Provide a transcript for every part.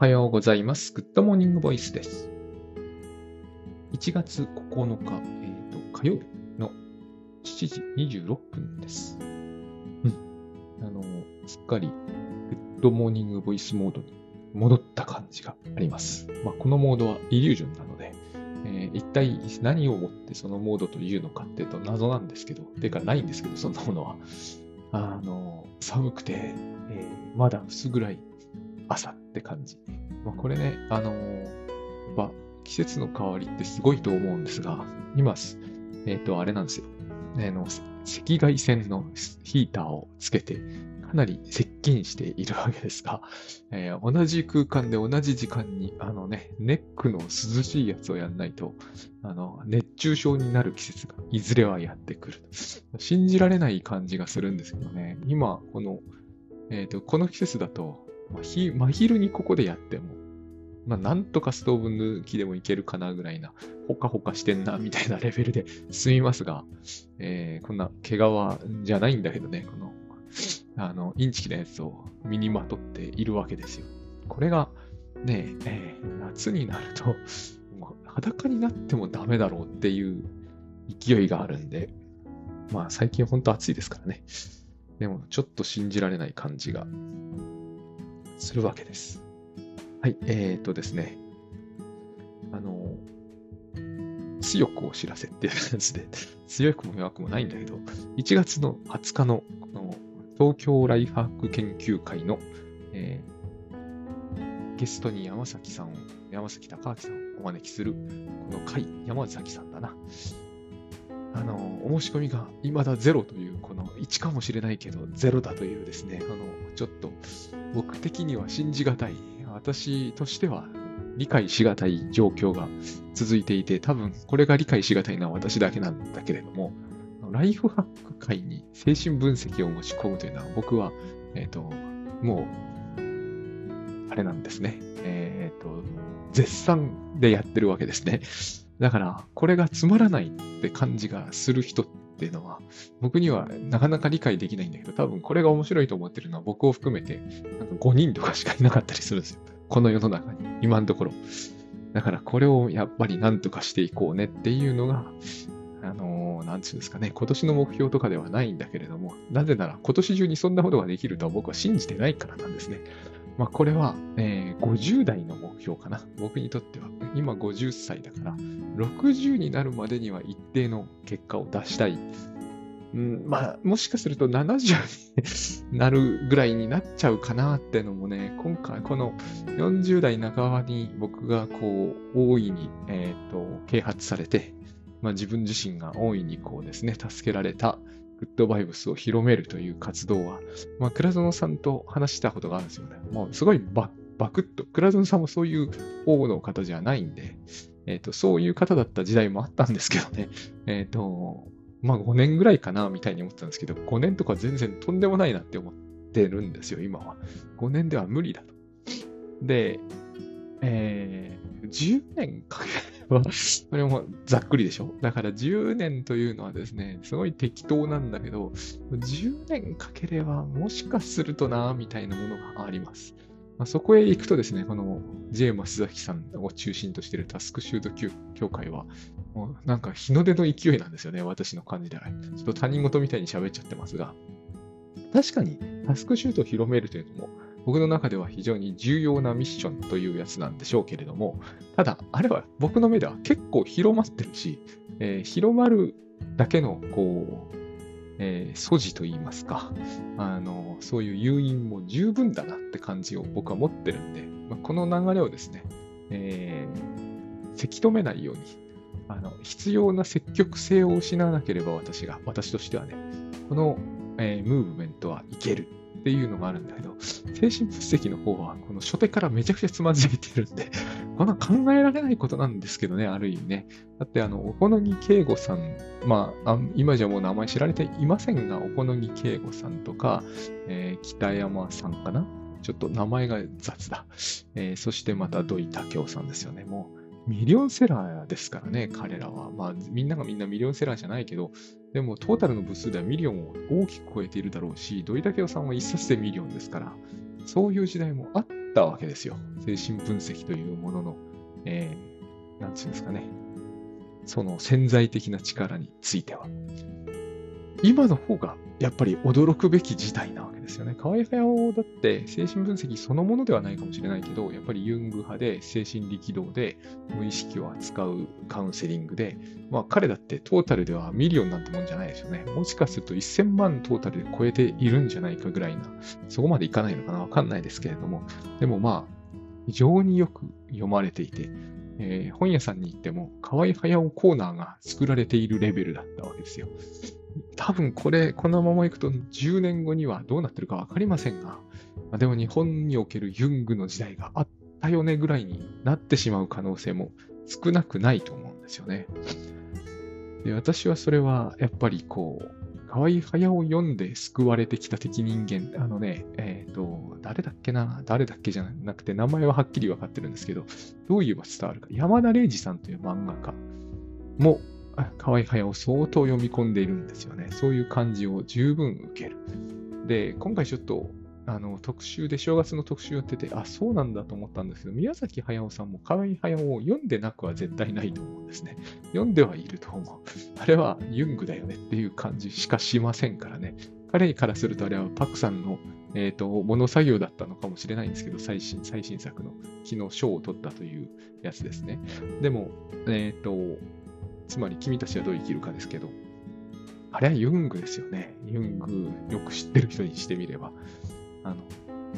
はようございます。グッドモーニングボイスです。1月9日、えー、と火曜日の7時26分です。うん。あの、すっかりグッドモーニングボイスモードに戻った感じがあります。まあ、このモードはイリュージョンなので、えー一体何をもってそのモードというのかっていうと謎なんですけど、てかないんですけど、そんなものは。あの、寒くて、えーまだ薄暗い朝って感じ。まあ、これね、あのーやっぱ季節の変わりってすごいと思うんですが、今、えっ、と、あれなんですよ。あの、赤外線のヒーターをつけて、かなり接近しているわけですが、えー同じ空間で同じ時間に、あのね、ネックの涼しいやつをやんないと、あの、熱中症になる季節がいずれはやってくる。信じられない感じがするんですけどね、今、この、えっ、と、この季節だと、まあひ真昼にここでやっても、まあ、なんとかストーブ抜きでもいけるかなぐらいな、ほかほかしてんな、みたいなレベルで済みますが、えーこんな毛皮じゃないんだけどね、この、あの、インチキなやつを身にまとっているわけですよ。これが、ね、えー夏になると、裸になってもダメだろうっていう勢いがあるんで、まあ最近ほんと暑いですからね。でもちょっと信じられない感じがするわけです。はい、えーとですね。あの、強くお知らせっていう感じで、強くも弱くもないんだけど、1月の20日のこの東京ライフハック研究会の、えーゲストに山崎さんを、山崎隆明さんをお招きする、この会、山崎さんだな。あの、お申し込みが未だゼロという、この1かもしれないけど、ゼロだというですね、あの、ちょっと僕的には信じがたい、私としては理解しがたい状況が続いていて、多分これが理解しがたいのは私だけなんだけれども、ライフハック会に精神分析を持ち込むというのは僕は、えっ、と、もう、あれなんですね。えっ、と、絶賛でやってるわけですね。だから、これがつまらないって感じがする人っていうのは、僕にはなかなか理解できないんだけど、多分これが面白いと思ってるのは僕を含めて、なんか5人とかしかいなかったりするんですよ。この世の中に、今のところ。だからこれをやっぱりなんとかしていこうねっていうのが、あのーなんつうんですかね、今年の目標とかではないんだけれども、なぜなら今年中にそんなことができるとは僕は信じてないからなんですね。まあこれは、えー50代の目標かな。僕にとっては。今50歳だから、60になるまでには一定の結果を出したい。うん、まあ、もしかすると70になるぐらいになっちゃうかなってのもね、今回この40代半ばに僕がこう、大いに、えっ、と、啓発されて、まあ自分自身が大いにこうですね、助けられたグッドバイブスを広めるという活動は、まあ、倉園さんと話したことがあるんですよね。もうすごいババクッと、倉園さんもそういう方の方じゃないんで、えっ、と、そういう方だった時代もあったんですけどね、えっ、と、まあ5年ぐらいかな、みたいに思ってたんですけど、5年とか全然とんでもないなって思ってるんですよ、今は。5年では無理だと。で、えー、10年かければ、これもざっくりでしょだから10年というのはですね、すごい適当なんだけど、10年かければもしかするとな、みたいなものがあります。まあ、そこへ行くとですね、この J. 増崎さんを中心としているタスクシュート協協会は、もうなんか日の出の勢いなんですよね、私の感じでは。ちょっと他人事みたいに喋っちゃってますが、確かにタスクシュートを広めるというのも、僕の中では非常に重要なミッションというやつなんでしょうけれども、ただ、あれは僕の目では結構広まってるし、えー広まるだけの、こう、えー素地といいますか、あの、そういう誘引も十分だなって感じを僕は持ってるんで、まあ、この流れをですね、えーせき止めないように、あの、必要な積極性を失わなければ私が、私としてはね、この、えームーブメントはいける。っていうのがあるんだけど、精神分析の方は、この初手からめちゃくちゃつまずいてるんで、こんな考えられないことなんですけどね、ある意味ね。だって、あの、おこのぎけいごさん、まあ、今じゃもう名前知られていませんが、おこのぎけいごさんとか、えー北山さんかな？ちょっと名前が雑だ。えーそしてまた土居健郎さんですよね。もう、ミリオンセラーですからね、彼らは。まあ、みんながみんなミリオンセラーじゃないけど、でもトータルの部数ではミリオンを大きく超えているだろうし、土居健郎さんは一冊でミリオンですから、そういう時代もあったわけですよ。精神分析というものの、えー、なんていうんですかね。その潜在的な力については。今の方がやっぱり驚くべき事態なわけですよね。河合隼雄だって精神分析そのものではないかもしれないけど、やっぱりユング派で精神力動で無意識を扱うカウンセリングで、まあ彼だってトータルではミリオンなんてもんじゃないですよね。もしかすると1000万トータルで超えているんじゃないかぐらいな、そこまでいかないのかなわかんないですけれども、でもまあ、非常によく読まれていて、えー、本屋さんに行っても河合駿コーナーが作られているレベルだったわけですよ。多分これ、このままいくと10年後にはどうなってるかわかりませんが、ま、でも日本におけるユングの時代があったよねぐらいになってしまう可能性も少なくないと思うんですよね。で私はそれはやっぱりこう、河合隼を読んで救われてきた敵人間、あのね、えっ、ー、と、誰だっけな、誰だっけじゃなくて、名前ははっきり分かってるんですけど、どう言えば伝わるか。山田礼二さんという漫画家も、河合隼を相当読み込んでいるんですよね。そういう感じを十分受ける。で、今回ちょっとあの特集で、正月の特集やってて、あ、そうなんだと思ったんですけど、宮崎駿さんも河合駿を読んでなくは絶対ないと思うんですね。読んではいると思う。あれはユングだよねっていう感じしかしませんからね。彼からするとあれはパクさんの、えーと、物作業だったのかもしれないんですけど、最新最新作の昨日賞を取ったというやつですね。でも、えっ、ー、と、つまり君たちはどう生きるかですけど、あれはユングですよね。ユング、よく知ってる人にしてみれば。あの、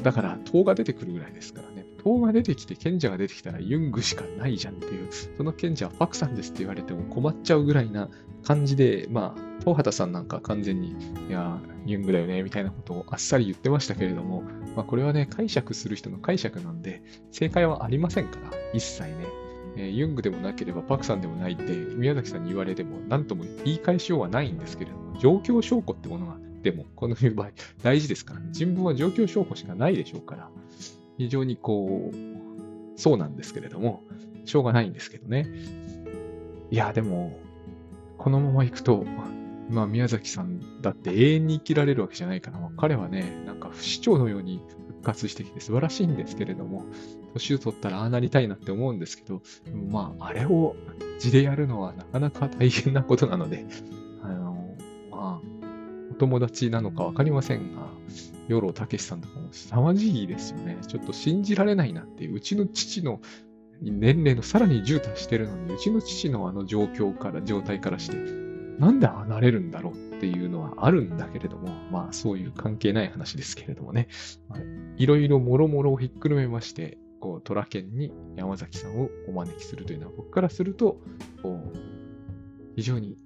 だから、塔が出てくるぐらいですからね。塔が出てきて、賢者が出てきたらユングしかないじゃんっていう、その賢者はパクさんですって言われても困っちゃうぐらいな感じで、まあ、東畑さんなんか完全に、いや、ユングだよね、みたいなことをあっさり言ってましたけれども、まあ、これはね、解釈する人の解釈なんで、正解はありませんから、一切ね。えー、ユングでもなければパクさんでもないって宮崎さんに言われても何とも言い返しようはないんですけれども、状況証拠ってものがでもこの場合大事ですからね。人文は状況証拠しかないでしょうから、非常にこう、そうなんですけれども、しょうがないんですけどね。いや、でも、このまま行くと、まあ宮崎さんだって永遠に生きられるわけじゃないから、彼はね、なんか不死鳥のように復活してきて素晴らしいんですけれども、年を取ったらああなりたいなって思うんですけど、まあ、あれを字でやるのはなかなか大変なことなので、あの、まあ、お友達なのかわかりませんが、養老たけしさんとかも凄まじいですよね。ちょっと信じられないなっていう、うちの父の年齢のさらに10足してるのに、うちの父のあの状況から、状態からして、なんで離れるんだろうっていうのはあるんだけれども、まあそういう関係ない話ですけれどもね、いろいろもろもろをひっくるめまして、こう、虎県に山崎さんをお招きするというのは、僕からすると、非常に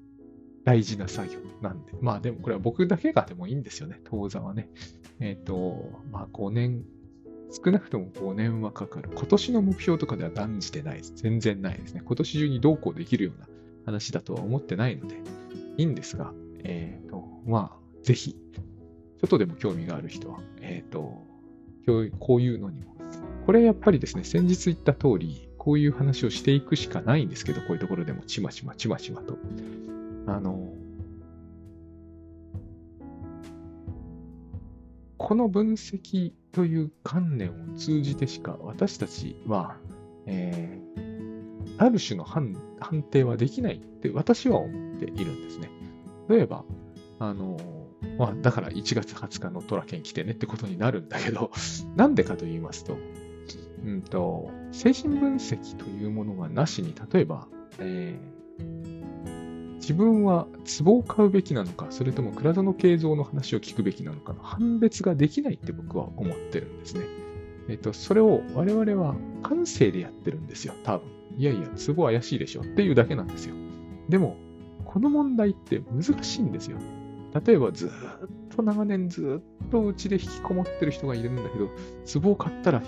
大事な作業なんで。まあでもこれは僕だけがでもいいんですよね、当座はね。えっ、ー、と、まあ5年、少なくとも5年はかかる。今年の目標とかでは断じてないです。全然ないですね。今年中にどうこうできるような話だとは思ってないので、いいんですが、えっ、ー、と、まあ、ぜひ、ちょっとでも興味がある人は、えっ、ー、と、こういうのにもこれやっぱりですね、先日言った通り、こういう話をしていくしかないんですけど、こういうところでもちまちまちまちまと。あの、この分析という観念を通じてしか私たちは、えー、ある種の判定はできないって私は思っているんですね。例えば、あの、まあ、だから1月20日のトラ県来てねってことになるんだけど、なんでかと言いますと、うんと、精神分析というものがなしに、例えば、えー、自分は壺を買うべきなのか、それとも蔵の形像の話を聞くべきなのかの判別ができないって僕は思ってるんですね。えっ、と、それを我々は感性でやってるんですよ、多分。いやいや、壺怪しいでしょっていうだけなんですよ。でも、この問題って難しいんですよ。例えばずっと長年ずっとうちで引きこもってる人がいるんだけど、壺を買ったら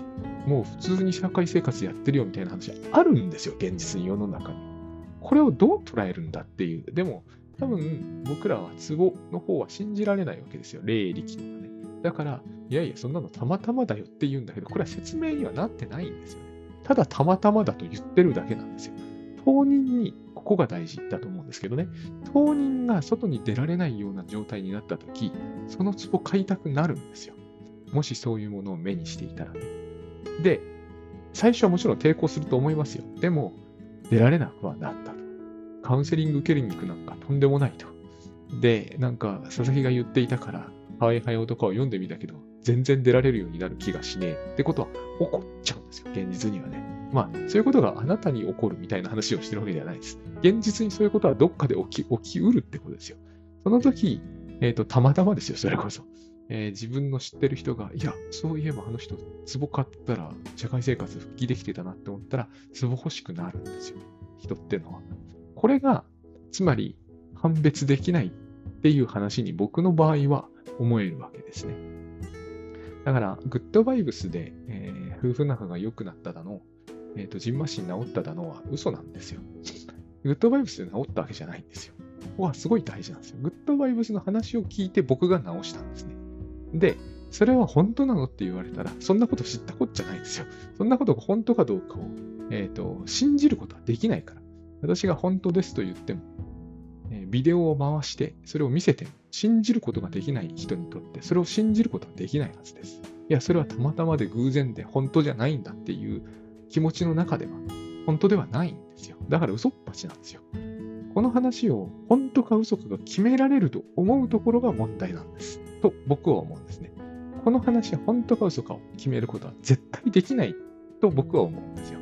もう普通に社会生活やってるよみたいな話あるんですよ、現実に世の中に。これをどう捉えるんだっていう。でも、多分僕らは壺の方は信じられないわけですよ、霊力とかね。だから、いやいや、そんなのたまたまだよって言うんだけど、これは説明にはなってないんですよね。ただたまたまだと言ってるだけなんですよ。当人にここが大事だと思うんですけどね。当人が外に出られないような状態になったとき、その壺買いたくなるんですよ。もしそういうものを目にしていたらね。で、最初はもちろん抵抗すると思いますよ。でも、出られなくはなったと。カウンセリング受けるに行くなんかとんでもないと。で、なんか、佐々木が言っていたから、ハワイハイ男を読んでみたけど、全然出られるようになる気がしねえってことは起こっちゃうんですよ、現実にはね。まあ、そういうことがあなたに起こるみたいな話をしてるわけではないです。現実にそういうことはどっかで起き、起きうるってことですよ。その時、えっ、ー、と、たまたまですよ、それこそ。えー、自分の知ってる人が、いや、そういえばあの人、壺買ったら社会生活復帰できてたなって思ったら、壺欲しくなるんですよ。人ってのは。これが、つまり、判別できないっていう話に僕の場合は思えるわけですね。だから、グッドバイブスで、えー、夫婦仲が良くなっただの、えっ、ー、と、ジンマシン治っただのは嘘なんですよ。グッドバイブスで治ったわけじゃないんですよ。ここはすごい大事なんですよ。グッドバイブスの話を聞いて僕が治したんですね。で、それは本当なのって言われたら、そんなこと知ったこっちゃないんですよ。そんなことが本当かどうかを、えっ、ー、と、信じることはできないから。私が本当ですと言っても、えー、ビデオを回して、それを見せても、信じることができない人にとって、それを信じることはできないはずです。いや、それはたまたまで偶然で本当じゃないんだっていう気持ちの中では、本当ではないんですよ。だから嘘っぱちなんですよ。この話を本当か嘘かが決められると思うところが問題なんです。と僕は思うんですね。この話は本当か嘘かを決めることは絶対できないと僕は思うんですよ。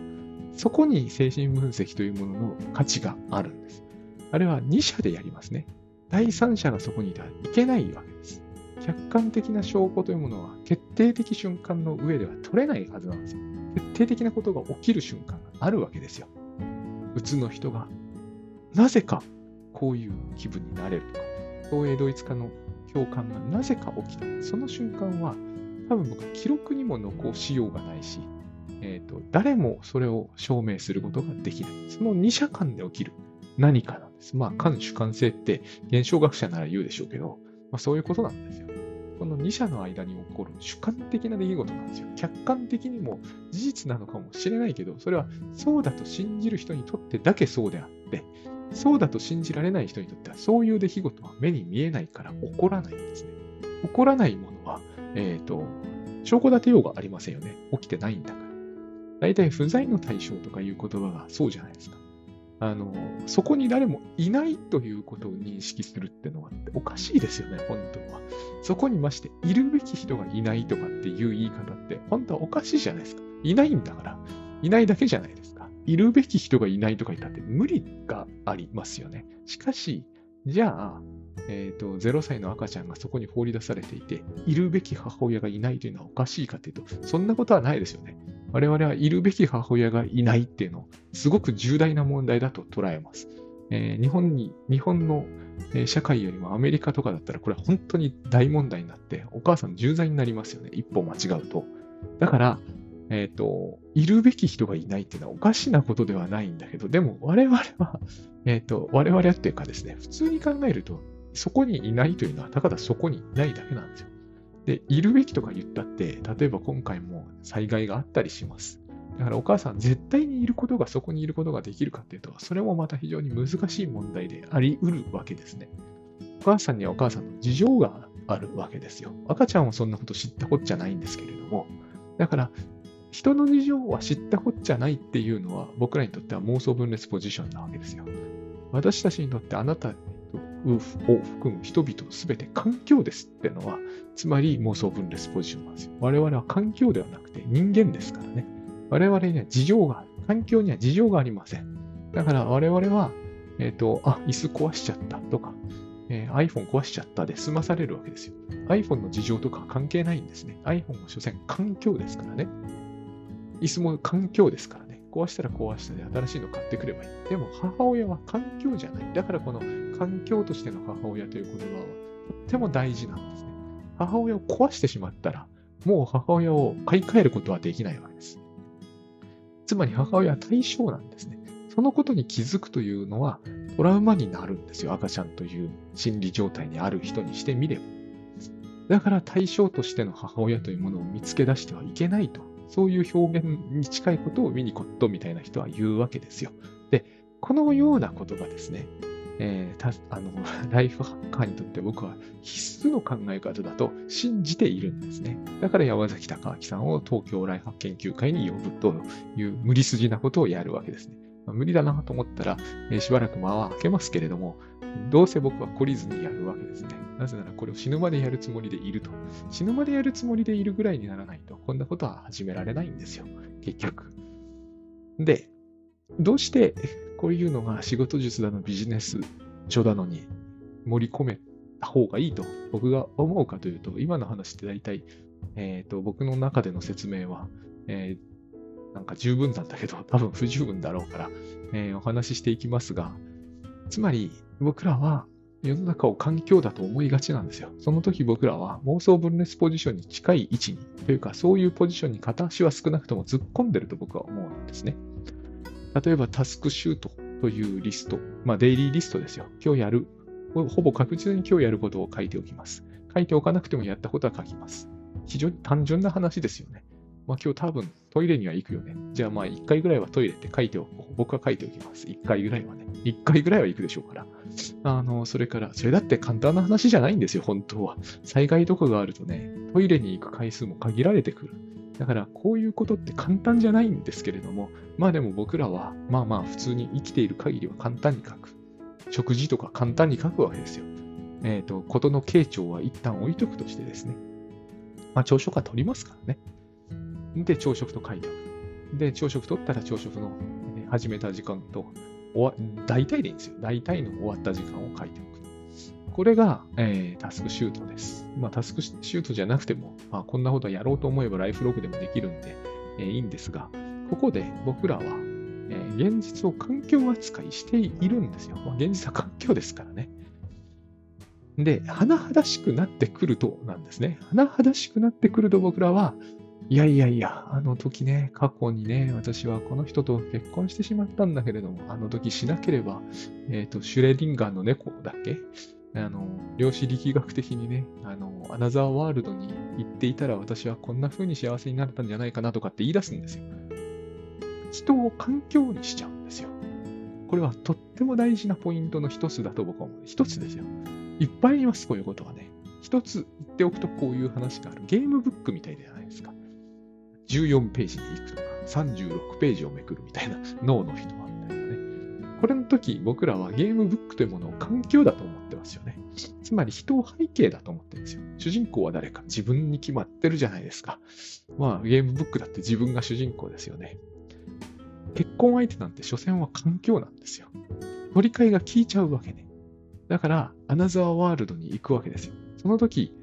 そこに精神分析というものの価値があるんです。あれは2社でやりますね。第三者がそこにいたらいけないわけです。客観的な証拠というものは決定的瞬間の上では取れないはずなんですよ。決定的なことが起きる瞬間があるわけですよ。うつの人がなぜかこういう気分になれるとか、東映ドイツ化の共感がなぜか起きた。その瞬間は、多分僕記録にも残しようがないし、えーと、誰もそれを証明することができない。その二者間で起きる何かなんです。まあ、感主観性って現象学者なら言うでしょうけど、まあ、そういうことなんですよ。この二者の間に起こる主観的な出来事なんですよ。客観的にも事実なのかもしれないけど、それはそうだと信じる人にとってだけそうであって、そうだと信じられない人にとっては、そういう出来事は目に見えないから起こらないんですね。起こらないものは、えっ、ー、と、証拠立てようがありませんよね。起きてないんだから。大体不在の対象とかいう言葉がそうじゃないですか。あの、そこに誰もいないということを認識するってのはおかしいですよね、本当は。そこにまして、いるべき人がいないとかっていう言い方って、本当はおかしいじゃないですか。いないんだから。いないだけじゃないですか。いるべき人がいないとか言ったって無理がありますよね。しかし、じゃあ、えっ、ー、と、0歳の赤ちゃんがそこに放り出されていて、いるべき母親がいないというのはおかしいかというと、そんなことはないですよね。我々はいるべき母親がいないっていうのを、すごく重大な問題だと捉えます。えー、日本に、日本の社会よりもアメリカとかだったら、これは本当に大問題になって、お母さん重罪になりますよね。一歩間違うと。だから、えっ、ー、と、いるべき人がいないっていうのはおかしなことではないんだけど、でも我々は、えっ、ー、と、我々っていうかですね、普通に考えると、そこにいないというのは、たかだそこにいないだけなんですよ。で、いるべきとか言ったって、例えば今回も災害があったりします。だからお母さん、絶対にいることがそこにいることができるかっていうと、それもまた非常に難しい問題であり得るわけですね。お母さんにはお母さんの事情があるわけですよ。赤ちゃんはそんなこと知ったこっちゃないんですけれども、だから人の事情は知ったこっちゃないっていうのは僕らにとっては妄想分裂ポジションなわけですよ。私たちにとってあなたを含む人々すべて環境ですってのは、つまり妄想分裂ポジションなんですよ。我々は環境ではなくて人間ですからね。我々には事情がある。環境には事情がありません。だから我々は、えっ、ー、と、あ、椅子壊しちゃったとか、えー、iPhone 壊しちゃったで済まされるわけですよ。iPhone の事情とか関係ないんですね。iPhone は所詮環境ですからね。椅子も環境ですから。壊したら壊したで新しいの買ってくればいい。でも母親は環境じゃない。だからこの環境としての母親という言葉はとっても大事なんですね。母親を壊してしまったら、もう母親を買い替えることはできないわけです。つまり母親は対象なんですね。そのことに気づくというのはトラウマになるんですよ。赤ちゃんという心理状態にある人にしてみれば。だから対象としての母親というものを見つけ出してはいけないとそういう表現に近いことをミニコットみたいな人は言うわけですよ。で、このようなことがですね、えー、あの ライフハッカーにとって僕は必須の考え方だと信じているんですね。だから山崎隆明さんを東京ライフハック研究会に呼ぶという無理筋なことをやるわけですね。無理だなと思ったら、しばらく間は空けますけれども、どうせ僕は懲りずにやるわけですね。なぜならこれを死ぬまでやるつもりでいると。死ぬまでやるつもりでいるぐらいにならないと、こんなことは始められないんですよ。結局。で、どうしてこういうのが仕事術だのビジネス書だのに盛り込めた方がいいと僕が思うかというと、今の話って大体、えーと、僕の中での説明は、えー、なんか十分なんだけど、多分不十分だろうから、えー、お話ししていきますが、つまり僕らは世の中を環境だと思いがちなんですよ。その時僕らは妄想分裂ポジションに近い位置に、というかそういうポジションに片足は少なくとも突っ込んでると僕は思うんですね。例えばタスクシュートというリスト、まあデイリーリストですよ。今日やる、ほぼ確実に今日やることを書いておきます。書いておかなくてもやったことは書きます。非常に単純な話ですよね。まあ今日多分トイレには行くよね。じゃあまあ1回ぐらいはトイレって書いておこう。僕は書いておきます。1回ぐらいはね。1回ぐらいは行くでしょうから。あの、それから、それだって簡単な話じゃないんですよ、本当は。災害とかがあるとね、トイレに行く回数も限られてくる。だからこういうことって簡単じゃないんですけれども、まあでも僕らは、まあまあ普通に生きている限りは簡単に書く。食事とか簡単に書くわけですよ。えっ、ー、と、ことの傾聴は一旦置いとくとしてですね。まあ朝食は取りますからね。で、朝食と書いておく。で、朝食取ったら朝食の始めた時間と、大体でいいんですよ。大体の終わった時間を書いておく。これが、えー、タスクシュートです。まあ、タスクシュートじゃなくても、まあ、こんなことやろうと思えばライフログでもできるんで、えー、いいんですが、ここで僕らは、えー、現実を環境扱いしているんですよ。まあ、現実は環境ですからね。で、甚だしくなってくるとなんですね。甚だしくなってくると僕らは、いやいやいや、あの時ね、過去にね、私はこの人と結婚してしまったんだけれども、あの時しなければ、えっ、ー、と、シュレディンガーの猫だっけ？あの、量子力学的にね、あの、アナザーワールドに行っていたら私はこんな風に幸せになったんじゃないかなとかって言い出すんですよ。人を環境にしちゃうんですよ。これはとっても大事なポイントの一つだと僕は思う。一つですよ。いっぱいあります、こういうことはね。一つ言っておくとこういう話がある。ゲームブックみたいで。14ページに行くとか、36ページをめくるみたいな脳の人はみたいなね。これの時僕らはゲームブックというものを環境だと思ってますよね。つまり人を背景だと思ってるんですよ。主人公は誰か自分に決まってるじゃないですか。まあゲームブックだって自分が主人公ですよね。結婚相手なんて所詮は環境なんですよ。乗り換えが効いちゃうわけね。だから、アナザーワールドに行くわけですよ。その時、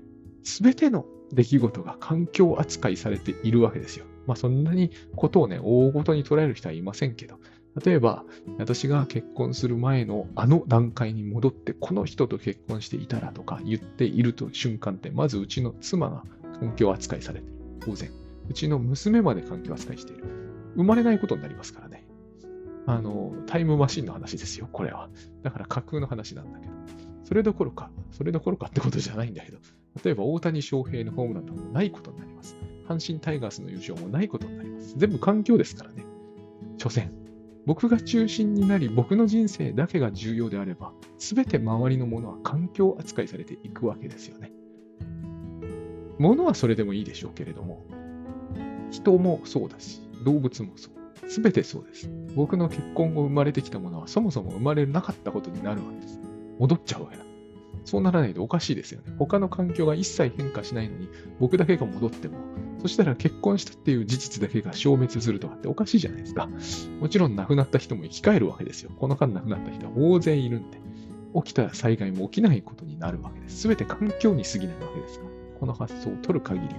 すべての出来事が環境扱いされているわけですよ。まあそんなにことをね、大ごとに捉える人はいませんけど、例えば、私が結婚する前のあの段階に戻って、この人と結婚していたらとか言っていると瞬間って、まずうちの妻が環境扱いされている。当然。うちの娘まで環境扱いしている。生まれないことになりますからね。あの、タイムマシンの話ですよ、これは。だから架空の話なんだけど。それどころか、それどころかってことじゃないんだけど、例えば大谷翔平のホームランとかもないことになります。阪神タイガースの優勝もないことになります。全部環境ですからね。所詮。僕が中心になり、僕の人生だけが重要であれば、すべて周りのものは環境扱いされていくわけですよね。物はそれでもいいでしょうけれども、人もそうだし、動物もそう。すべてそうです。僕の結婚後生まれてきたものはそもそも生まれなかったことになるわけです。戻っちゃうわけだ。そうならないとおかしいですよね。他の環境が一切変化しないのに、僕だけが戻っても、そしたら結婚したっていう事実だけが消滅するとかっておかしいじゃないですか。もちろん亡くなった人も生き返るわけですよ。この間亡くなった人は大勢いるんで、起きた災害も起きないことになるわけです。すべて環境に過ぎないわけですから。この発想を取る限りは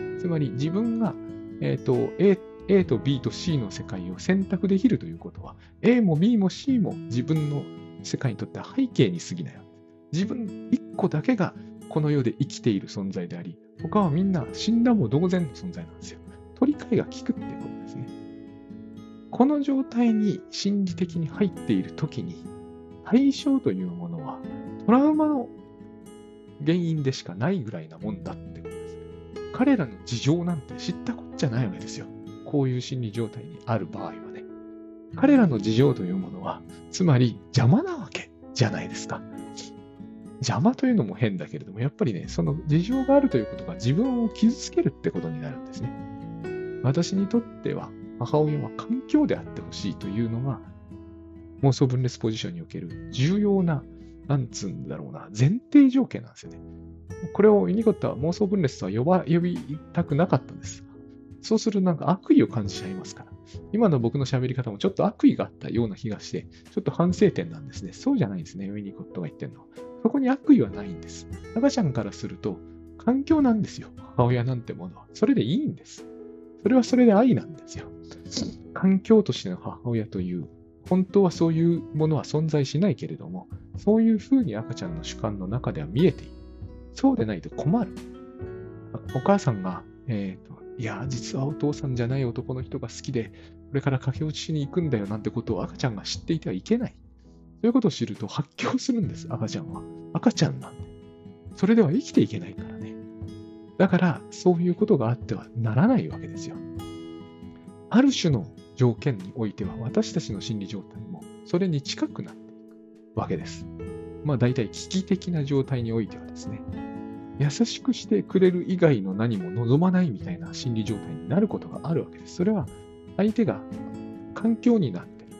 ね。つまり自分が、えっ、ー、と、A A と B と C の世界を選択できるということは、A も B も C も自分の世界にとっては背景に過ぎないわけ自分一個だけがこの世で生きている存在であり、他はみんな死んだも同然の存在なんですよ。取り替えが効くっていうことですね。この状態に心理的に入っているときに、対象というものはトラウマの原因でしかないぐらいなもんだってことです。彼らの事情なんて知ったこっちゃないわけですよ。こういう心理状態にある場合はね。彼らの事情というものは、つまり邪魔なわけ。じゃないですか。邪魔というのも変だけれども、やっぱりね、その事情があるということが自分を傷つけるってことになるんですね。私にとっては、母親は環境であってほしいというのが、妄想分裂ポジションにおける重要な、なんつうんだろうな、前提条件なんですよね。これをユニコットは妄想分裂とは呼ば呼びたくなかったんです。そうするとなんか悪意を感じちゃいますから。今の僕の喋り方もちょっと悪意があったような気がして、ちょっと反省点なんですね。そうじゃないんですね、ウィニコットが言ってるのは。そこに悪意はないんです。赤ちゃんからすると、環境なんですよ。母親なんてものは。それでいいんです。それはそれで愛なんですよ。環境としての母親という、本当はそういうものは存在しないけれども、そういうふうに赤ちゃんの主観の中では見えている。そうでないと困る。お母さんが、えっ、ー、と、いや、実はお父さんじゃない男の人が好きで、これから駆け落ちしに行くんだよなんてことを赤ちゃんが知っていてはいけない。そういうことを知ると発狂するんです、赤ちゃんは。赤ちゃんなんで。それでは生きていけないからね。だから、そういうことがあってはならないわけですよ。ある種の条件においては、私たちの心理状態もそれに近くなっていくわけです。まあ、大体危機的な状態においてはですね、優しくしてくれる以外の何も望まないみたいな心理状態になることがあるわけです。それは相手が環境になってる。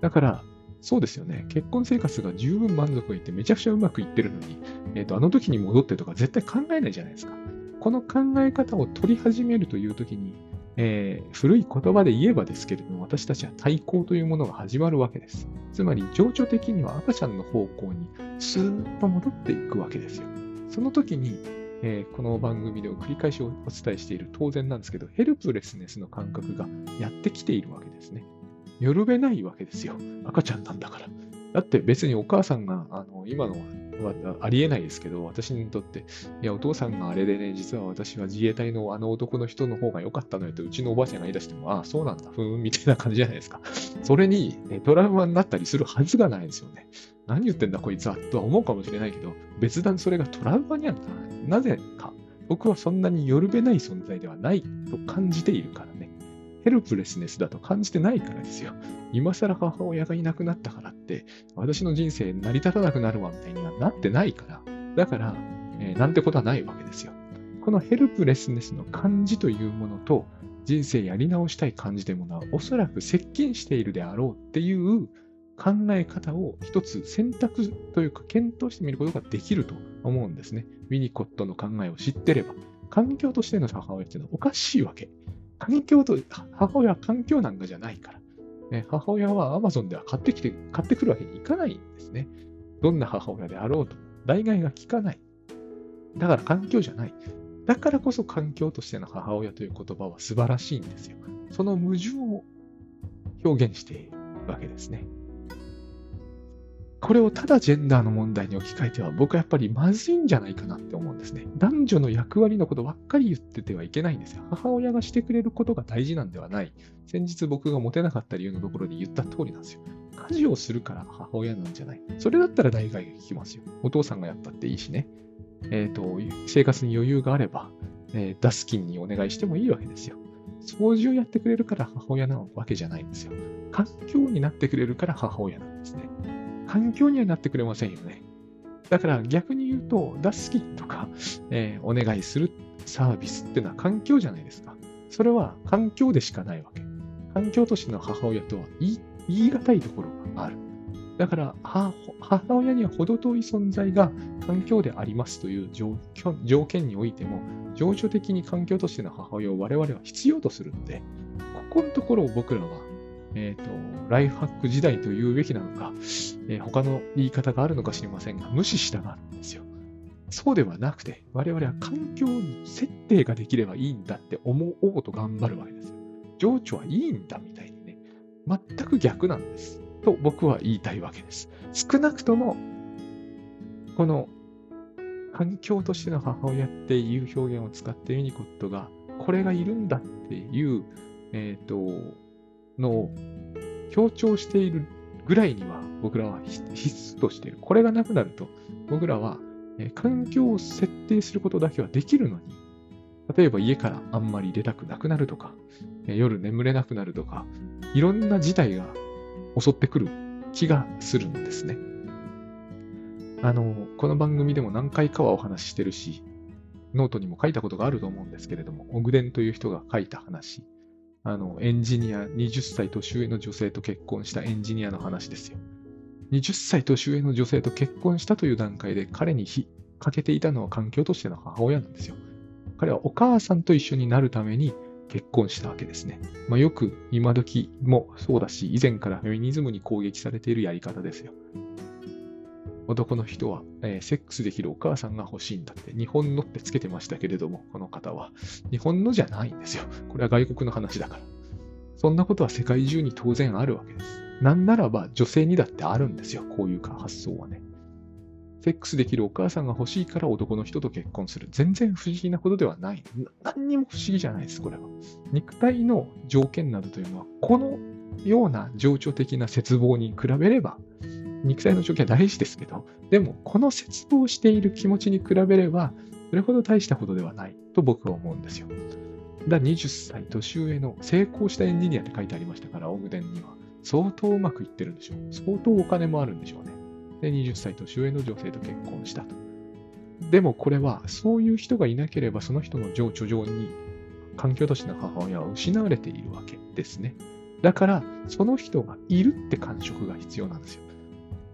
だから、そうですよね。結婚生活が十分満足いってめちゃくちゃうまくいってるのに、えっ、ー、と、あの時に戻ってとか絶対考えないじゃないですか。この考え方を取り始めるという時に、えー、古い言葉で言えばですけれども、私たちは対抗というものが始まるわけです。つまり、情緒的には赤ちゃんの方向にスーッと戻っていくわけですよ。その時に、えー、この番組で繰り返しお伝えしている当然なんですけど、ヘルプレスネスの感覚がやってきているわけですね。よるべないわけですよ。赤ちゃんなんだから。だって別にお母さんが、あの、今のはありえないですけど、私にとって、いや、お父さんがあれでね、実は私は自衛隊のあの男の人の方が良かったのよと、うちのおばあちゃんが言い出しても、ああ、そうなんだ、ふん、みたいな感じじゃないですか。それに、トラウマになったりするはずがないですよね。何言ってんだこいつはとは思うかもしれないけど、別段それがトラウマにはならない。なぜか、僕はそんなによるべない存在ではないと感じているから。ヘルプレスネスだと感じてないからですよ。今更母親がいなくなったからって、私の人生成り立たなくなるわみたいにはなってないから。だから、えー、なんてことはないわけですよ。このヘルプレスネスの感じというものと、人生やり直したい感じというものは、おそらく接近しているであろうっていう考え方を一つ選択というか検討してみることができると思うんですね。ウィニコットの考えを知ってれば。環境としての母親っていうのはおかしいわけ。環境と、母親は環境なんかじゃないから。ね、母親は Amazon では買ってきて、買ってくるわけにいかないんですね。どんな母親であろうと、代替が効かない。だから環境じゃない。だからこそ環境としての母親という言葉は素晴らしいんですよ。その矛盾を表現しているわけですね。これをただジェンダーの問題に置き換えては、僕はやっぱりまずいんじゃないかなって思うんですね。男女の役割のことばっかり言っててはいけないんですよ。母親がしてくれることが大事なんではない。先日僕がモテなかった理由のところで言った通りなんですよ。家事をするから母親なんじゃない。それだったら代替が効きますよ。お父さんがやったっていいしね。えっ、ー、と、生活に余裕があれば、えー、ダスキンにお願いしてもいいわけですよ。掃除をやってくれるから母親なわけじゃないんですよ。環境になってくれるから母親なんですね。環境にはなってくれませんよね。だから逆に言うと、出すキとか、えー、お願いするサービスっていうのは環境じゃないですか。それは環境でしかないわけ。環境としての母親とは言い言い難いところがある。だから母親には程遠い存在が環境でありますという条件においても、情緒的に環境としての母親を我々は必要とするので、ここのところを僕らはえっ、ー、と、ライフハック時代と言うべきなのか、えー、他の言い方があるのか知りませんが、無視したがるんですよ。そうではなくて、我々は環境に設定ができればいいんだって思おうと頑張るわけですよ。情緒はいいんだみたいにね、全く逆なんです。と僕は言いたいわけです。少なくとも、この環境としての母親っていう表現を使ってユニコットが、これがいるんだっていう、えっ、ー、と、のを強調しているぐらいには僕らは必須としている。これがなくなると僕らは環境を設定することだけはできるのに、例えば家からあんまり出たくなくなるとか、夜眠れなくなるとか、いろんな事態が襲ってくる気がするんですね。あの、この番組でも何回かはお話ししてるし、ノートにも書いたことがあると思うんですけれども、オグデンという人が書いた話。あの、エンジニア、20歳年上の女性と結婚したエンジニアの話ですよ。20歳年上の女性と結婚したという段階で彼に火かけていたのは環境としての母親なんですよ。彼はお母さんと一緒になるために結婚したわけですね。まあ、よく今時もそうだし、以前からフェミニズムに攻撃されているやり方ですよ。男の人は、えー、セックスできるお母さんが欲しいんだって、日本のってつけてましたけれども、この方は。日本のじゃないんですよ。これは外国の話だから。そんなことは世界中に当然あるわけです。なんならば女性にだってあるんですよ。こういう発想はね。セックスできるお母さんが欲しいから男の人と結婚する。全然不思議なことではない。何にも不思議じゃないです、これは。肉体の条件などというのは、このような情緒的な絶望に比べれば、肉体の条件は大事ですけど、でも、この絶望している気持ちに比べれば、それほど大したことではないと僕は思うんですよ。だ20歳年上の成功したエンジニアって書いてありましたから、オグデンには。相当うまくいってるんでしょう。相当お金もあるんでしょうね。で、20歳年上の女性と結婚したと。でもこれは、そういう人がいなければ、その人の情緒上に環境都市の母親は失われているわけですね。だから、その人がいるって感触が必要なんですよ。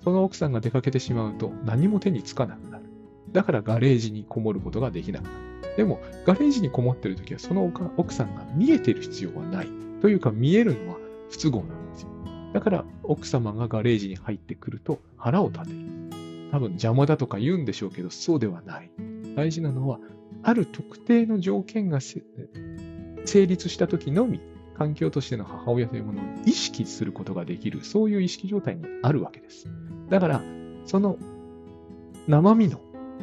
その奥さんが出かけてしまうと何も手につかなくなる。だからガレージにこもることができなくなる。でも、ガレージにこもってるときは、その奥さんが見えてる必要はない。というか、見えるのは不都合なんですよ。だから、奥様がガレージに入ってくると腹を立てる。多分邪魔だとか言うんでしょうけど、そうではない。大事なのは、ある特定の条件が成立したときのみ、環境としての母親というものを意識することができる、そういう意識状態にあるわけです。だから、その生身の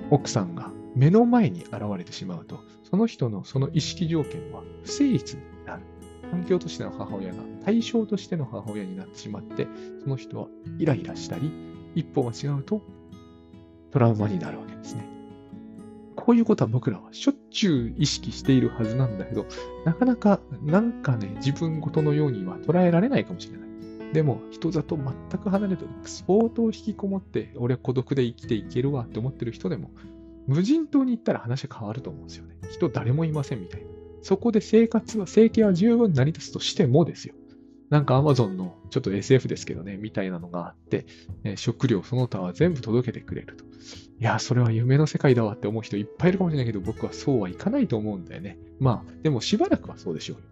奥さんが目の前に現れてしまうと、その人のその意識条件は不成立になる。環境としての母親が対象としての母親になってしまって、その人はイライラしたり、一歩が違うとトラウマになるわけですね。こういうことは僕らはしょっちゅう意識しているはずなんだけど、なかなかなんかね、自分ごとのようには捉えられないかもしれない。でも、人里全く離れて、相当引きこもって、俺は孤独で生きていけるわって思ってる人でも、無人島に行ったら話変わると思うんですよね。人誰もいませんみたいな。そこで生活は、生計は十分成り立つとしてもですよ。なんか Amazon のちょっと SF ですけどね、みたいなのがあって、え、食料その他は全部届けてくれると。いや、それは夢の世界だわって思う人いっぱいいるかもしれないけど、僕はそうはいかないと思うんだよね。まあ、でもしばらくはそうでしょうよ。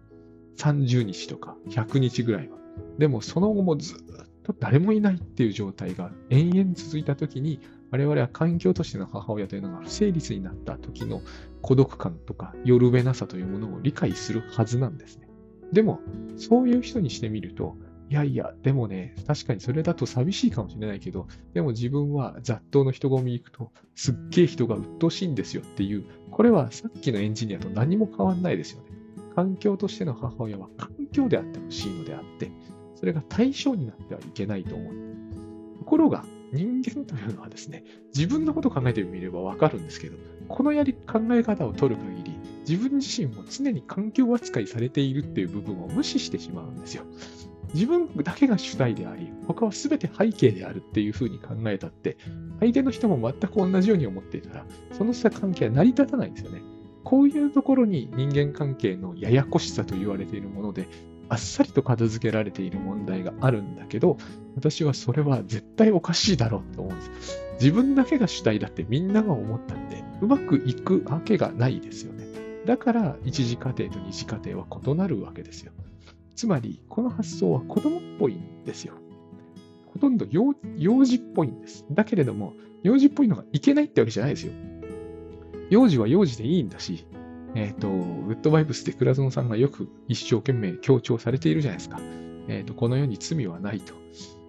30日とか100日ぐらいは。でもその後もずっと誰もいないっていう状態が延々続いたときに、我々は環境としての母親というのが不成立になった時の孤独感とか夜べなさというものを理解するはずなんですね。でも、そういう人にしてみると、いやいや、でもね、確かにそれだと寂しいかもしれないけど、でも自分は雑踏の人混み行くと、すっげえ人が鬱陶しいんですよっていう、これはさっきのエンジニアと何も変わんないですよね。環境としての母親は環境であってほしいのであって、それが対象になってはいけないと思う。ところが、人間というのはですね、自分のことを考えてみればわかるんですけど、このやり考え方を取る限り、自分自身も常に環境扱いされているっていう部分を無視してしまうんですよ。自分だけが主体であり、他は全て背景であるっていうふうに考えたって、相手の人も全く同じように思っていたら、その差関係は成り立たないんですよね。こういうところに人間関係のややこしさと言われているもので、あっさりと片付けられている問題があるんだけど、私はそれは絶対おかしいだろうと思うんです。自分だけが主体だってみんなが思ったって、うまくいくわけがないですよね。だから一次過程と二次過程は異なるわけですよ。つまり、この発想は子供っぽいんですよ。ほとんど幼児っぽいんです。だけれども、幼児っぽいのがいけないってわけじゃないですよ。幼児は幼児でいいんだし、えっ、ー、と、ウッドバイブスで倉園さんがよく一生懸命強調されているじゃないですか。えっ、ー、と、この世に罪はないと。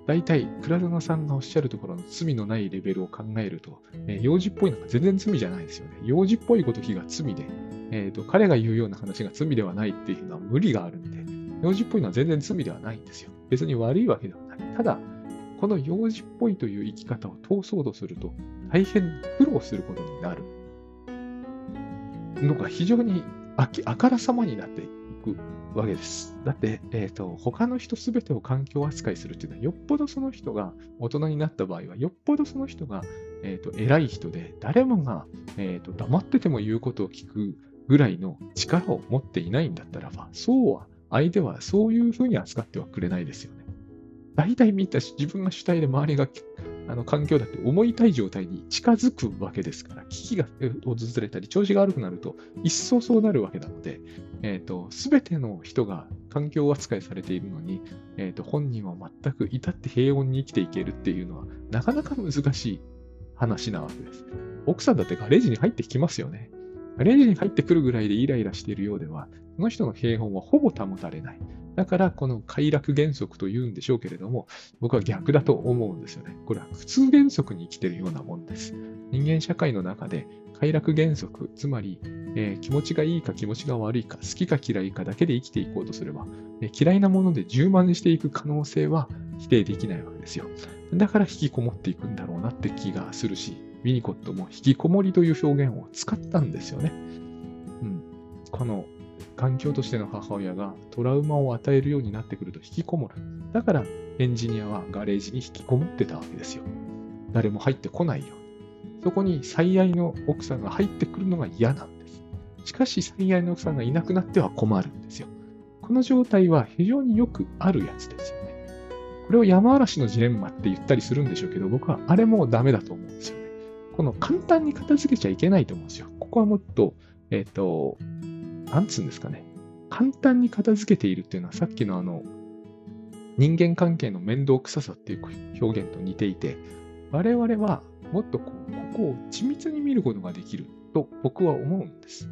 大体、倉園さんがおっしゃるところの罪のないレベルを考えると、えー、幼児っぽいのが全然罪じゃないですよね。幼児っぽいごときが罪で、えーと、彼が言うような話が罪ではないっていうのは無理があるんで、幼児っぽいのは全然罪ではないんですよ。別に悪いわけではない。ただ、この幼児っぽいという生き方を通そうとすると、大変苦労することになるのが非常にあきあからさまになっていくわけです。だって、え、ー、と、他の人すべてを環境扱いするっていうのは、よっぽどその人が大人になった場合は、よっぽどその人がえーと、偉い人で、誰もが、えーと、黙ってても言うことを聞くぐらいの力を持っていないんだったらば、そうは、相手はそういうふうに扱ってはくれないですよね。大体見た、自分が主体で周りがあの環境だって思いたい状態に近づくわけですから、危機が訪れたり、調子が悪くなると、一層そうなるわけなので、え、ー、べての人が環境扱いされているのに、え、ー、と、本人は全く至って平穏に生きていけるっていうのは、なかなか難しい話なわけです。奥さんだってガレージに入ってきますよね。ガレージに入ってくるぐらいでイライラしているようでは、その人の平穏はほぼ保たれない。だから、この快楽原則と言うんでしょうけれども、僕は逆だと思うんですよね。これは普通原則に生きてるようなもんです。人間社会の中で快楽原則、つまり、えー、気持ちがいいか気持ちが悪いか、好きか嫌いかだけで生きていこうとすれば、えー、嫌いなもので充満していく可能性は否定できないわけですよ。だから引きこもっていくんだろうなって気がするし、ウィニコットも引きこもりという表現を使ったんですよね。うん、この環境としての母親がトラウマを与えるようになってくると引きこもる。だからエンジニアはガレージに引きこもってたわけですよ。誰も入ってこないようにそこに最愛の奥さんが入ってくるのが嫌なんです。しかし最愛の奥さんがいなくなっては困るんですよ。この状態は非常によくあるやつですよね。これを山嵐のジレンマって言ったりするんでしょうけど、僕はあれもダメだと思うんですよね。この簡単に片付けちゃいけないと思うんですよ。ここはもっと、えっ、ー、と、なんつうんですかね。簡単に片付けているっていうのはさっきのあの、人間関係の面倒くささっていう表現と似ていて、我々はもっとこう、ここを緻密に見ることができると僕は思うんです。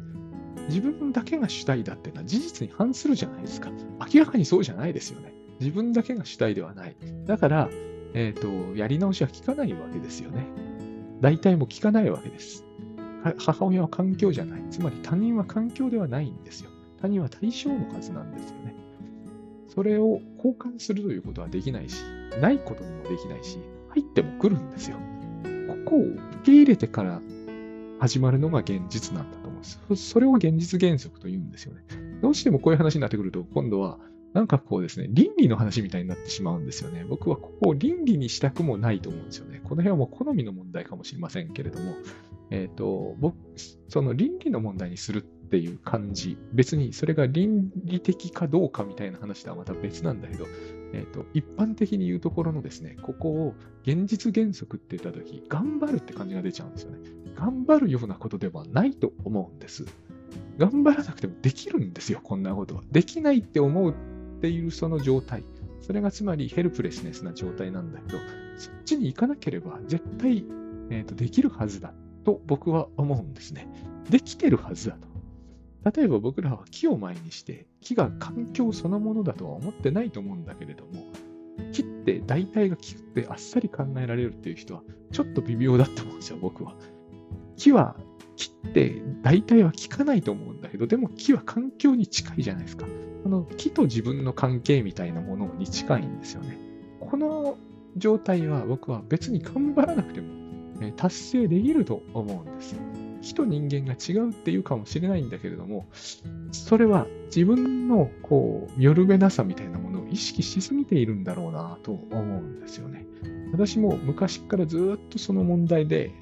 自分だけが主体だっていうのは事実に反するじゃないですか。明らかにそうじゃないですよね。自分だけが主体ではない。だから、えっ、ー、と、やり直しは効かないわけですよね。大体も効かないわけです。母親は環境じゃない。つまり他人は環境ではないんですよ。他人は対象の数なんですよね。それを交換するということはできないし、ないことにもできないし、入っても来るんですよ。ここを受け入れてから始まるのが現実なんだと思うんです。それを現実原則と言うんですよね。どうしてもこういう話になってくると、今度はなんかこうですね、倫理の話みたいになってしまうんですよね。僕はここを倫理にしたくもないと思うんですよね。この辺はもう好みの問題かもしれませんけれども、えっ、ー、と、僕、その倫理の問題にするっていう感じ、別にそれが倫理的かどうかみたいな話とはまた別なんだけど、えっ、ー、と、一般的に言うところのですね、ここを現実原則って言ったとき、頑張るって感じが出ちゃうんですよね。頑張るようなことではないと思うんです。頑張らなくてもできるんですよ、こんなことは。できないって思うっているその状態。それがつまりヘルプレスネスな状態なんだけど、そっちに行かなければ絶対、えーとできるはずだと僕は思うんですね。できてるはずだと。例えば僕らは木を前にして、木が環境そのものだとは思ってないと思うんだけれども、木って大体が木ってあっさり考えられるっていう人はちょっと微妙だと思うんですよ、僕は。木は、木って大体は効かないと思うんだけど、でも木は環境に近いじゃないですか。この木と自分の関係みたいなものに近いんですよね。この状態は僕は別に頑張らなくても達成できると思うんです。人人間が違うっていうかもしれないんだけれども、それは自分のこう、よるべなさみたいなものを意識しすぎているんだろうなと思うんですよね。私も昔からずっとその問題で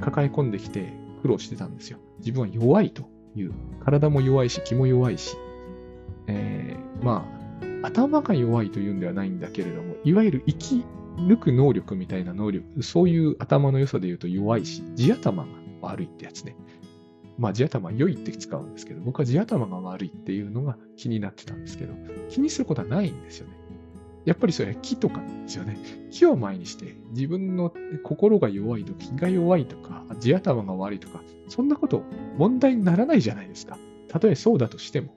抱え込んできて苦労してたんですよ。自分は弱いという。体も弱いし、気も弱いし。えー、まあ、頭が弱いというんではないんだけれども、いわゆる生き抜く能力みたいな能力、そういう頭の良さで言うと弱いし、地頭が悪いってやつね。まあ地頭良いって使うんですけど、僕は地頭が悪いっていうのが気になってたんですけど、気にすることはないんですよね。やっぱりそれは木とかですよね。木を前にして、自分の心が弱いと、気が弱いとか、地頭が悪いとか、そんなこと問題にならないじゃないですか。たとえそうだとしても。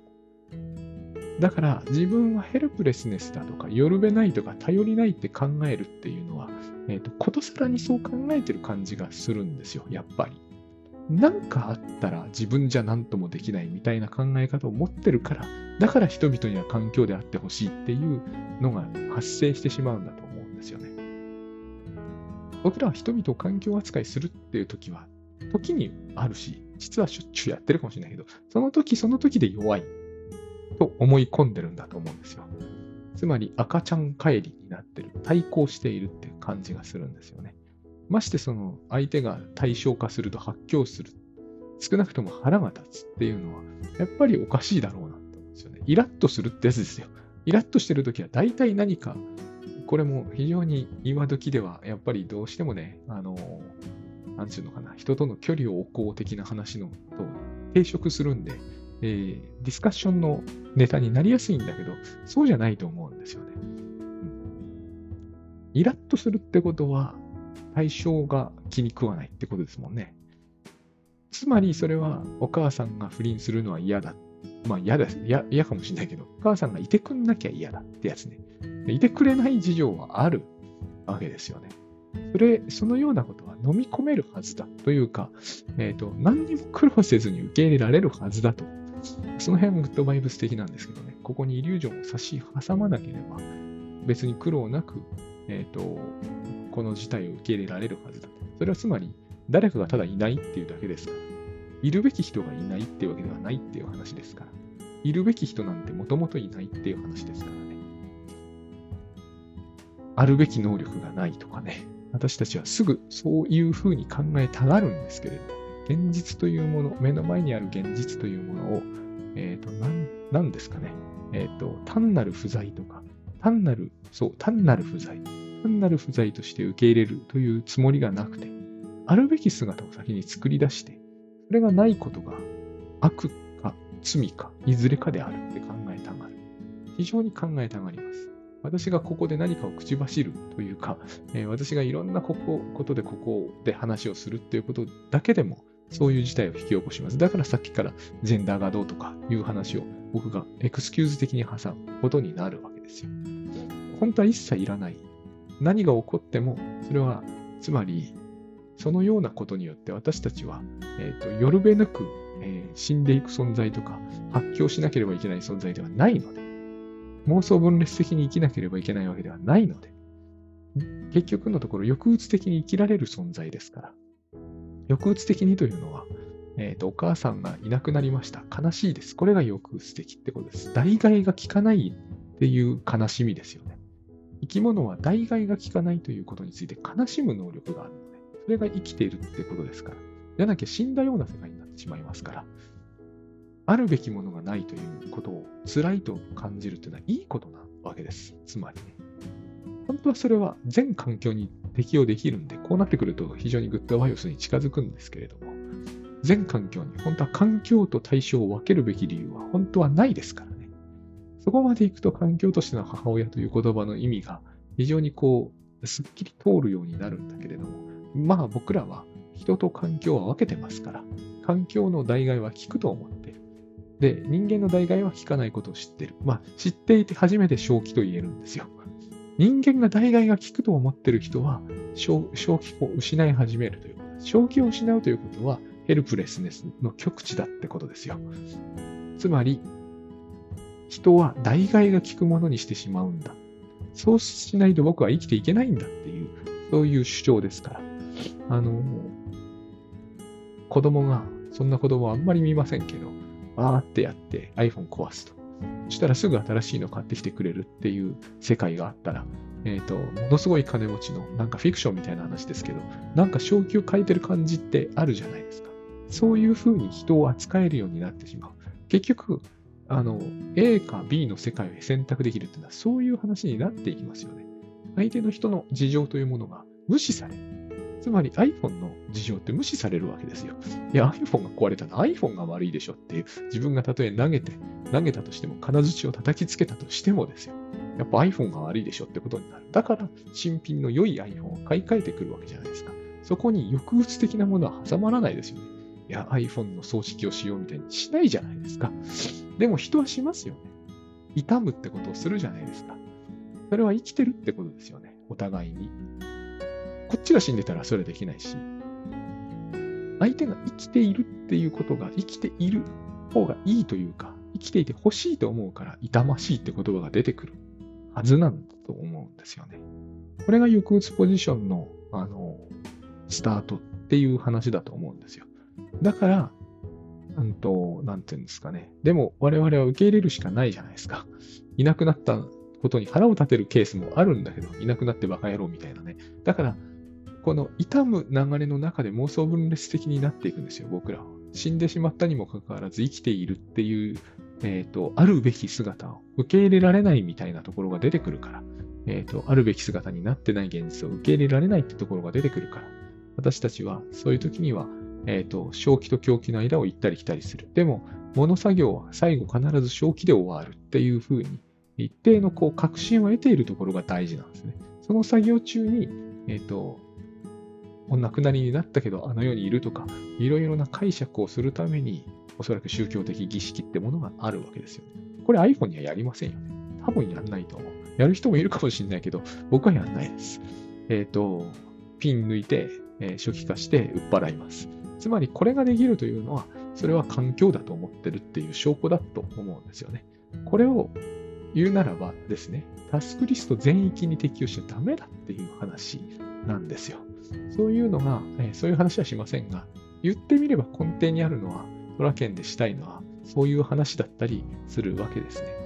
だから自分はヘルプレスネスだとか、よるべないとか、頼りないって考えるっていうのは、えっ、ー、と、ことさらにそう考えてる感じがするんですよ、やっぱり。なんかあったら自分じゃ何ともできないみたいな考え方を持ってるから、だから人々には環境であってほしいっていうのが発生してしまうんだと思うんですよね。僕らは人々を環境扱いするっていう時は、時にあるし、実はしょっちゅうやってるかもしれないけど、その時その時で弱いと思い込んでるんだと思うんですよ。つまり赤ちゃん帰りになってる、対抗しているっていう感じがするんですよね。ましてその相手が対象化すると発狂する。少なくとも腹が立つっていうのは、やっぱりおかしいだろうなって思うんですよね。イラッとするってやつですよ。イラッとしてるときは大体何か、これも非常に今時ではやっぱりどうしてもね、あの、なんていうのかな、人との距離を置こう的な話のと抵触するんで、えー、ディスカッションのネタになりやすいんだけど、そうじゃないと思うんですよね。うん、イラッとするってことは、対象が気に食わないってことですもんね。つまりそれはお母さんが不倫するのは嫌だ。まあ嫌だ、嫌嫌かもしれないけど、お母さんがいてくんなきゃ嫌だってやつね。いてくれない事情はあるわけですよね。それ、そのようなことは飲み込めるはずだというか、えっ、ー、と、何にも苦労せずに受け入れられるはずだと。その辺はグッドバイブス的なんですけどね、ここにイリュージョンを差し挟まなければ、別に苦労なく、えっ、ー、と、この事態を受け入れられるはずだ。それはつまり、誰かがただいないっていうだけですから。いるべき人がいないっていうわけではないっていう話ですから。いるべき人なんてもともといないっていう話ですからね。あるべき能力がないとかね。私たちはすぐそういうふうに考えたがるんですけれど、現実というもの、目の前にある現実というものを、えっ、ー、と、なん、なんですかね。えっ、ー、と、単なる不在とか、単なる、そう、単なる不在。単なる不在として受け入れるというつもりがなくて、あるべき姿を先に作り出して、それがないことが悪か罪かいずれかであるって考えたがる。非常に考えたがります。私がここで何かを口走るというか、えー、私がいろんなここことでここで話をするっていうことだけでも、そういう事態を引き起こします。だからさっきからジェンダーがどうとかいう話を僕がエクスキューズ的に挟むことになるわけですよ。本当は一切いらない何が起こっても、それは、つまり、そのようなことによって私たちは、えっ、ー、と、よるべなく、えー、死んでいく存在とか、発狂しなければいけない存在ではないので、妄想分裂的に生きなければいけないわけではないので、結局のところ、抑うつ的に生きられる存在ですから。抑うつ的にというのは、えっ、ー、と、お母さんがいなくなりました。悲しいです。これが抑うつ的ってことです。代替が効かないっていう悲しみですよね。生き物は代替が効かないということについて悲しむ能力があるので、それが生きているってことですから。じゃなきゃ死んだような世界になってしまいますから。あるべきものがないということを辛いと感じるというのはいいことなわけです。つまりね。本当はそれは全環境に適用できるんで、こうなってくると非常にグッドバイオスに近づくんですけれども、全環境に本当は環境と対象を分けるべき理由は本当はないですから。そこまで行くと環境としての母親という言葉の意味が非常にこう、すっきり通るようになるんだけれども、まあ僕らは人と環境は分けてますから、環境の代替は効くと思ってる。で、人間の代替は効かないことを知ってる。まあ知っていて初めて正気と言えるんですよ。人間が代替が効くと思ってる人は正気を失い始めるということです。正気を失うということはヘルプレスネスの極致だってことですよ。つまり、人は代替が効くものにしてしまうんだ。そうしないと僕は生きていけないんだっていう、そういう主張ですから。あの、子供が、そんな子供はあんまり見ませんけど、バーってやって iPhone 壊すと。そしたらすぐ新しいの買ってきてくれるっていう世界があったら、えっ、ー、と、ものすごい金持ちの、なんかフィクションみたいな話ですけど、なんか正気を変えてる感じってあるじゃないですか。そういうふうに人を扱えるようになってしまう。結局、あの、A か B の世界を選択できるっていうのは、そういう話になっていきますよね。相手の人の事情というものが無視される。つまり iPhone の事情って無視されるわけですよ。いや、iPhone が壊れたら iPhone が悪いでしょっていう、自分がたとえ投げて、投げたとしても、金槌を叩きつけたとしてもですよ。やっぱ iPhone が悪いでしょってことになる。だから、新品の良い iPhone を買い替えてくるわけじゃないですか。そこに抑うつ的なものは挟まらないですよね。いや、iPhone の葬式をしようみたいにしないじゃないですか。でも人はしますよね。痛むってことをするじゃないですか。それは生きてるってことですよね。お互いに。こっちが死んでたらそれできないし、相手が生きているっていうことが生きている方がいいというか、生きていて欲しいと思うから痛ましいって言葉が出てくるはずなんだと思うんですよね。これが抑うつポジションの、あの、スタートっていう話だと思うんですよ。だから、うんと、なんていうんですかね。でも、我々は受け入れるしかないじゃないですか。いなくなったことに腹を立てるケースもあるんだけど、いなくなってバカ野郎みたいなね。だから、この痛む流れの中で妄想分裂的になっていくんですよ、僕らは。死んでしまったにもかかわらず生きているっていう、えっ、ー、と、あるべき姿を受け入れられないみたいなところが出てくるから、えっ、ー、と、あるべき姿になってない現実を受け入れられないってところが出てくるから、私たちはそういう時には、えっ、ー、と、正気と狂気の間を行ったり来たりする。でも、物作業は最後必ず正気で終わるっていうふうに、一定のこう確信を得ているところが大事なんですね。その作業中に、えっ、ー、と、お亡くなりになったけどあの世にいるとか、いろいろな解釈をするために、おそらく宗教的儀式ってものがあるわけですよね。これ iPhone にはやりませんよね。多分やんないと思う。やる人もいるかもしれないけど、僕はやんないです。えっ、ー、と、ピン抜いて、えー、初期化して売っ払います。つまりこれができるというのは、それは環境だと思ってるっていう証拠だと思うんですよね。これを言うならばですね、タスクリスト全域に適用しちゃダメだっていう話なんですよ。そういうのが、えー、そういう話はしませんが、言ってみれば根底にあるのは、トラケンでしたいのは、そういう話だったりするわけですね。